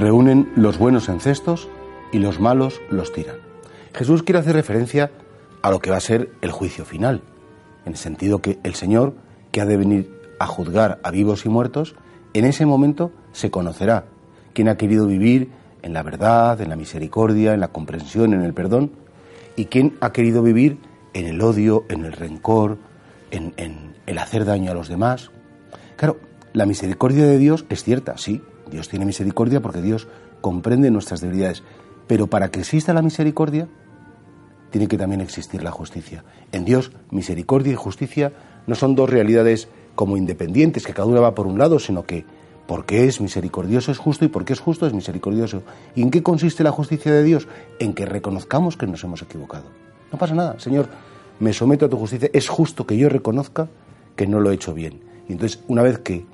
los buenos en cestos y los malos los tiran. Jesús quiere hacer referencia a lo que va a ser el juicio final, en el sentido que el Señor, que ha de venir a juzgar a vivos y muertos, en ese momento se conocerá quién ha querido vivir en la verdad, en la misericordia, en la comprensión, en el perdón, y quién ha querido vivir en el odio, en el rencor, en, el hacer daño a los demás. Claro, la misericordia de Dios es cierta, sí, Dios tiene misericordia porque Dios comprende nuestras debilidades, pero para que exista la misericordia, tiene que también existir la justicia. En Dios, misericordia y justicia no son dos realidades como independientes, que cada una va por un lado, sino que porque es misericordioso es justo y porque es justo es misericordioso. ¿Y en qué consiste la justicia de Dios? En que reconozcamos que nos hemos equivocado. No pasa nada, Señor, me someto a tu justicia. Es justo que yo reconozca que no lo he hecho bien. Y entonces, una vez que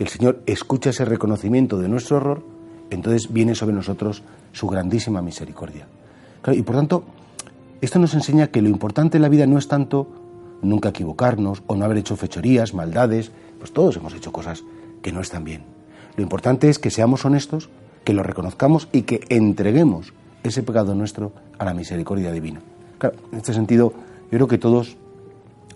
el Señor escucha ese reconocimiento de nuestro error, entonces viene sobre nosotros su grandísima misericordia. y por tanto, esto nos enseña que lo importante en la vida no es tanto nunca equivocarnos o no haber hecho fechorías, maldades, pues todos hemos hecho cosas que no están bien. Lo importante es que seamos honestos, que lo reconozcamos y que entreguemos ese pecado nuestro a la misericordia divina. En este sentido, yo creo que todos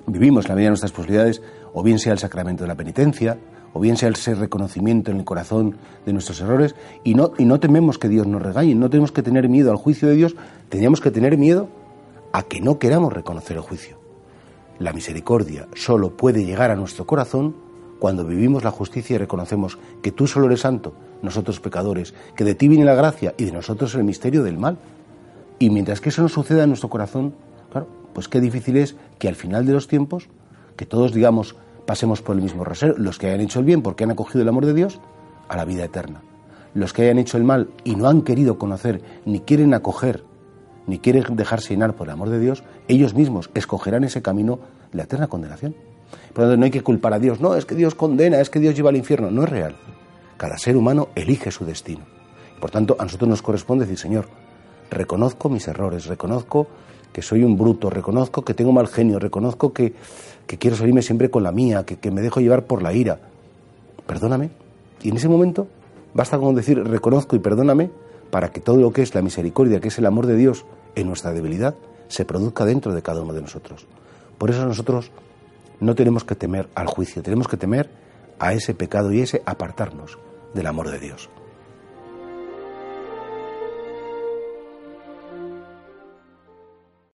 vivimos la medida de nuestras posibilidades, o bien sea el sacramento de la penitencia, o bien sea ese reconocimiento en el corazón de nuestros errores, y no, y no tememos que Dios nos regañe, no tenemos que tener miedo al juicio de Dios, teníamos que tener miedo a que no queramos reconocer el juicio. La misericordia solo puede llegar a nuestro corazón cuando vivimos la justicia y reconocemos que tú solo eres santo, nosotros pecadores, que de ti viene la gracia y de nosotros el misterio del mal. Y mientras que eso no suceda en nuestro corazón, claro, pues qué difícil es que al final de los tiempos, que todos digamos, pasemos por el mismo rasero, los que hayan hecho el bien porque han acogido el amor de Dios, a la vida eterna. Los que hayan hecho el mal y no han querido conocer, ni quieren acoger ni quieren dejarse llenar por el amor de Dios, ellos mismos escogerán ese camino la eterna condenación. Por lo tanto, no hay que culpar a Dios, no, es que Dios condena, es que Dios lleva al infierno, no es real. Cada ser humano elige su destino. Por tanto, a nosotros nos corresponde decir, Señor, reconozco mis errores, reconozco que soy un bruto, reconozco que tengo mal genio, reconozco que, quiero salirme siempre con la mía, que, que me dejo llevar por la ira. Perdóname. Y en ese momento basta con decir reconozco y perdóname para que todo lo que es la misericordia, que es el amor de Dios en nuestra debilidad, se produzca dentro de cada uno de nosotros. Por eso nosotros no tenemos que temer al juicio, tenemos que temer a ese pecado y ese apartarnos del amor de Dios.